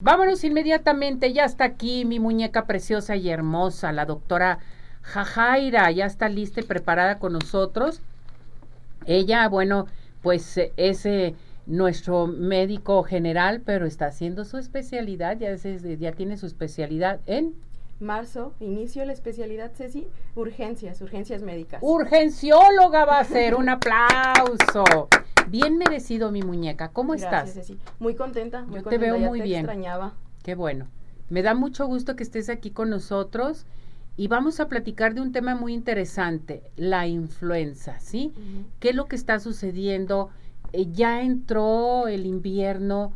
Vámonos inmediatamente, ya está aquí mi muñeca preciosa y hermosa, la doctora Jajaira, ya está lista y preparada con nosotros. Ella, bueno, pues es eh, nuestro médico general, pero está haciendo su especialidad, ya, ya tiene su especialidad en marzo, inicio la especialidad, Ceci, urgencias, urgencias médicas. Urgencióloga va a ser, un aplauso. Bien merecido mi muñeca. ¿Cómo estás? Ceci. Muy contenta. Muy Yo te veo muy te bien. extrañaba. Qué bueno. Me da mucho gusto que estés aquí con nosotros y vamos a platicar de un tema muy interesante, la influenza, ¿sí? ¿Qué es lo que está sucediendo? Eh, ya entró el invierno,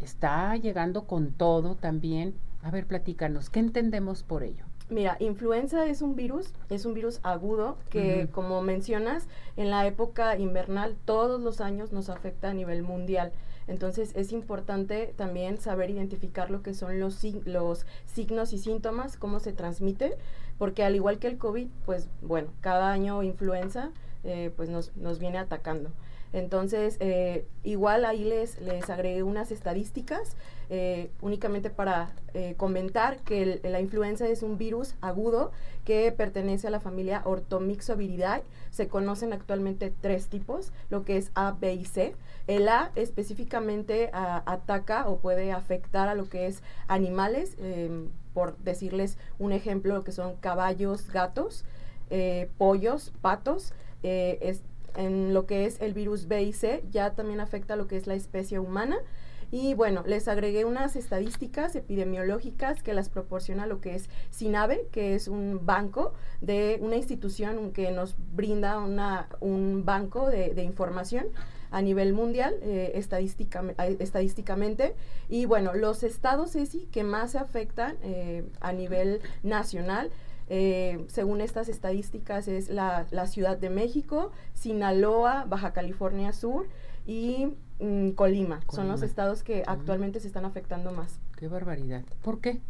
está llegando con todo también a ver, platícanos, ¿qué entendemos por ello? Mira, influenza es un virus, es un virus agudo que, como mencionas, en la época invernal todos los años nos afecta a nivel mundial. Entonces es importante también saber identificar lo que son los, los signos y síntomas, cómo se transmite, porque al igual que el COVID, pues bueno, cada año influenza eh, pues nos, nos viene atacando. Entonces, eh, igual ahí les, les agregué unas estadísticas eh, únicamente para eh, comentar que la influenza es un virus agudo que pertenece a la familia Orthomyxoviridae. Se conocen actualmente tres tipos, lo que es A, B y C. El A específicamente ataca o puede afectar a lo que es animales, em, por decirles un ejemplo, lo que son caballos, gatos, pollos, patos. En lo que es el virus B y C, ya también afecta lo que es la especie humana. Y bueno, les agregué unas estadísticas epidemiológicas que las proporciona lo que es SINAVE, que es un banco de una institución que nos brinda una, un banco de, información a nivel mundial, eh, estadísticamente. Y bueno, los estados ESI que más se afectan eh, a nivel nacional eh, según estas estadísticas, es la, Ciudad de México, Sinaloa, Baja California Sur y mm, Colima. Son los estados que actualmente se están afectando más. Qué barbaridad. ¿Por qué?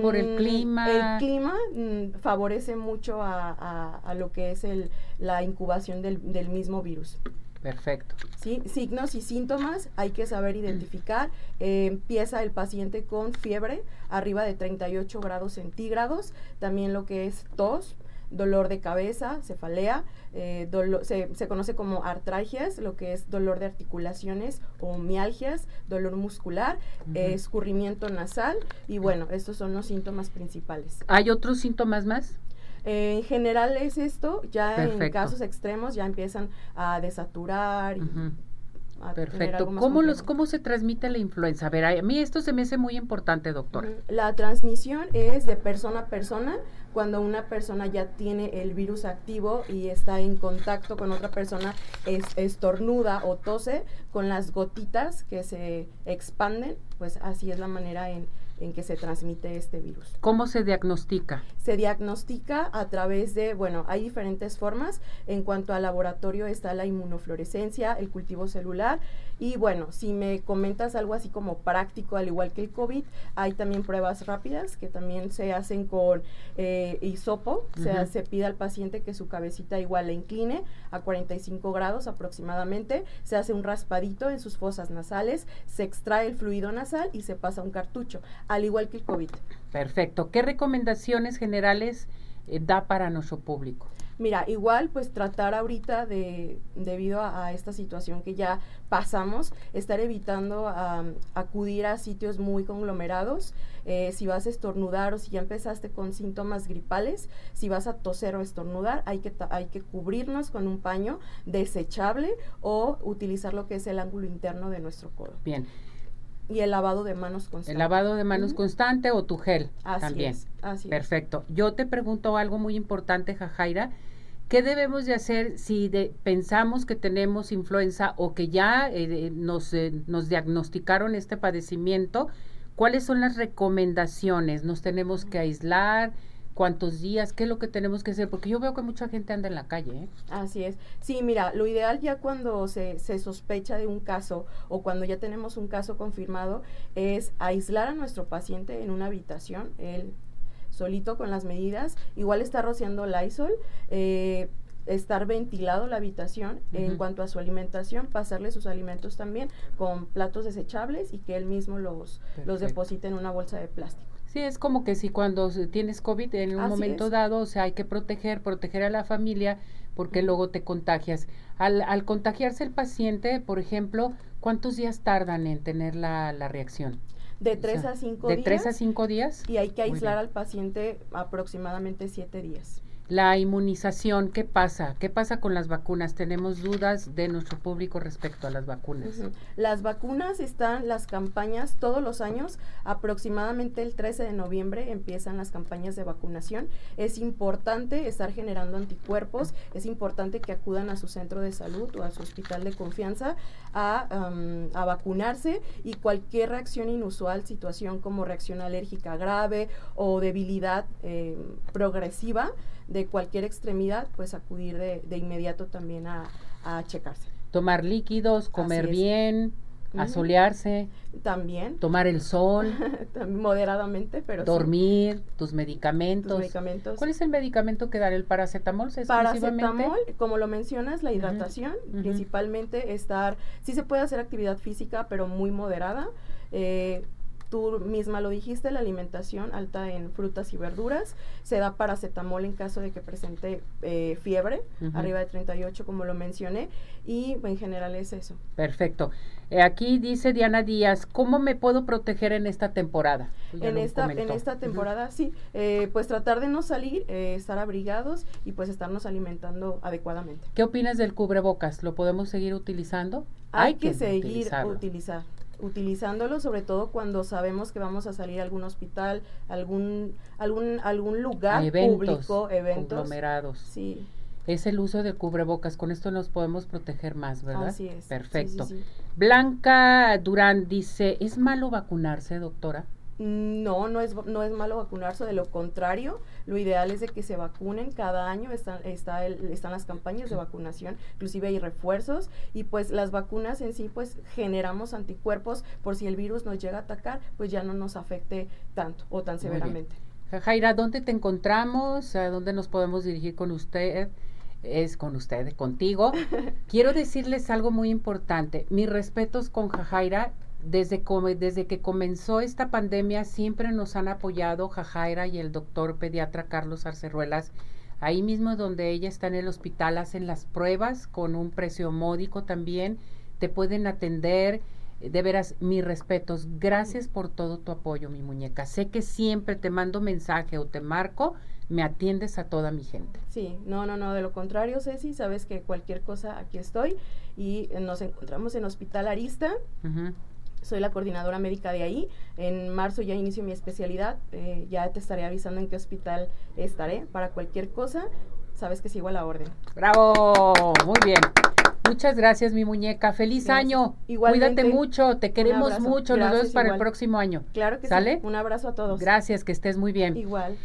Por el mm, clima. El clima mm, favorece mucho a, lo que es el, la incubación del, del mismo virus. Perfecto. ¿Sí? Signos y síntomas hay que saber identificar. Eh, empieza el paciente con fiebre arriba de 38 grados centígrados, también lo que es tos, dolor de cabeza, cefalea, eh, se, conoce como artralgias, lo que es dolor de articulaciones o mialgias, dolor muscular, escurrimiento nasal y bueno, estos son los síntomas principales. ¿Hay otros síntomas más? En general es esto, ya en casos extremos ya empiezan a desaturar. Perfecto. ¿Cómo, los, ¿Cómo se transmite la influenza? A ver, a mí esto se me hace muy importante, doctora. La transmisión es de persona a persona cuando una persona ya tiene el virus activo y está en contacto con otra persona, es, estornuda o tose con las gotitas que se expanden, pues así es la manera en, en que se transmite este virus. ¿Cómo se diagnostica? Se diagnostica a través de, bueno, hay diferentes formas. En cuanto al laboratorio está la inmunofluorescencia, el cultivo celular y bueno, si me comentas algo así como práctico, al igual que el COVID, hay también pruebas rápidas que también se hacen con eh, hisopo. se, pide al paciente que su cabecita igual la incline a 45 grados aproximadamente. Se hace un raspadito en sus fosas nasales, se extrae el fluido nasal y se pasa un cartucho al igual que el COVID. Perfecto. ¿Qué recomendaciones generales eh, da para nuestro público? Mira, igual pues tratar ahorita de, debido a, esta situación que ya pasamos, estar evitando acudir a sitios muy conglomerados. Eh, si vas a estornudar o si ya empezaste con síntomas gripales, si vas a toser o estornudar, hay que, hay que cubrirnos con un paño desechable o utilizar lo que es el ángulo interno de nuestro codo. Bien. Y el lavado de manos constante. El lavado de manos constante o tu gel así también. Es, así Perfecto. Yo te pregunto algo muy importante, Jajaira. ¿Qué debemos de hacer si pensamos que tenemos influenza o que ya eh, nos, eh, nos diagnosticaron este padecimiento? ¿Cuáles son las recomendaciones? ¿Nos tenemos que aislar? Cuántos días, qué es lo que tenemos que hacer, porque yo veo que mucha gente anda en la calle. ¿eh? Así es. Sí, mira, lo ideal ya cuando se, se sospecha de un caso o cuando ya tenemos un caso confirmado es aislar a nuestro paciente en una habitación, él solito con las medidas, igual está rociando Lysol. Eh, estar ventilado la habitación en cuanto a su alimentación, pasarle sus alimentos también con platos desechables y que él mismo los, los deposite en una bolsa de plástico. Sí, es como que si cuando tienes COVID en un momento dado, o sea, hay que proteger, proteger a la familia porque luego te contagias. Al, al contagiarse el paciente, por ejemplo, ¿cuántos días tardan en tener la, la reacción? De tres a cinco días. De tres a cinco días. Y hay que aislar al paciente aproximadamente siete días. La inmunización, ¿qué pasa? ¿Qué pasa con las vacunas? Tenemos dudas de nuestro público respecto a las vacunas. Las vacunas están, las campañas todos los años, aproximadamente el 13 de noviembre empiezan las campañas de vacunación. Es importante estar generando anticuerpos, es importante que acudan a su centro de salud o a su hospital de confianza a, a vacunarse y cualquier reacción inusual, situación como reacción alérgica grave o debilidad eh, progresiva, de cualquier extremidad, pues acudir de, de inmediato también a, a, checarse. Tomar líquidos, comer bien, asolearse. También. Tomar el sol. moderadamente, pero Dormir, tus, medicamentos. medicamentos. ¿Cuál es el medicamento que dar? ¿El paracetamol? Paracetamol, como lo mencionas, la hidratación, principalmente estar, sí se puede hacer actividad física, pero muy moderada. Eh, tú misma lo dijiste, la alimentación alta en frutas y verduras, se da paracetamol en caso de que presente eh, fiebre, arriba de 38 como lo mencioné, y en general es eso. Perfecto. Eh, aquí dice Diana Díaz, ¿cómo me puedo proteger en esta temporada? en esta, en esta temporada, sí, eh, pues tratar de no salir, estar abrigados y pues estarnos alimentando adecuadamente. ¿Qué opinas del cubrebocas? ¿Lo podemos seguir utilizando? Hay, que, seguir utilizar utilizándolo, sobre todo cuando sabemos que vamos a salir a algún hospital, algún, algún, algún lugar público, eventos. Conglomerados. Sí. Es el uso de cubrebocas, con esto nos podemos proteger más, ¿verdad? Así es. Perfecto. Blanca Durán dice, ¿es malo vacunarse, doctora? No, no es, no es malo vacunarse, de lo contrario, lo ideal es de que se vacunen cada año, están, está están las campañas de vacunación, inclusive hay refuerzos y pues las vacunas en sí pues generamos anticuerpos por si el virus nos llega a atacar, pues ya no nos afecte tanto o tan severamente. Jaira, ¿dónde te encontramos? ¿A dónde nos podemos dirigir con usted? es con usted, contigo. Quiero decirles algo muy importante. Mis respetos con Jajaira desde, desde que comenzó esta pandemia siempre nos han apoyado Jajaira y el doctor pediatra Carlos Arceruelas. Ahí mismo donde ella está en el hospital hacen las pruebas con un precio módico también. Te pueden atender. De veras, mis respetos. Gracias por todo tu apoyo, mi muñeca. Sé que siempre te mando mensaje o te marco, me atiendes a toda mi gente. Sí, no, no, no, de lo contrario, Ceci, sabes que cualquier cosa aquí estoy y nos encontramos en Hospital Arista soy la coordinadora médica de ahí. En marzo ya inicio mi especialidad, eh, ya te estaré avisando en qué hospital estaré para cualquier cosa. Sabes que sigo a la orden. Bravo, muy bien. Muchas gracias, mi muñeca. Feliz año. Igualmente, Cuídate mucho, te queremos mucho. Nos vemos para el próximo año. Claro que ¿Sale? sí. Un abrazo a todos. Gracias, que estés muy bien. Igual.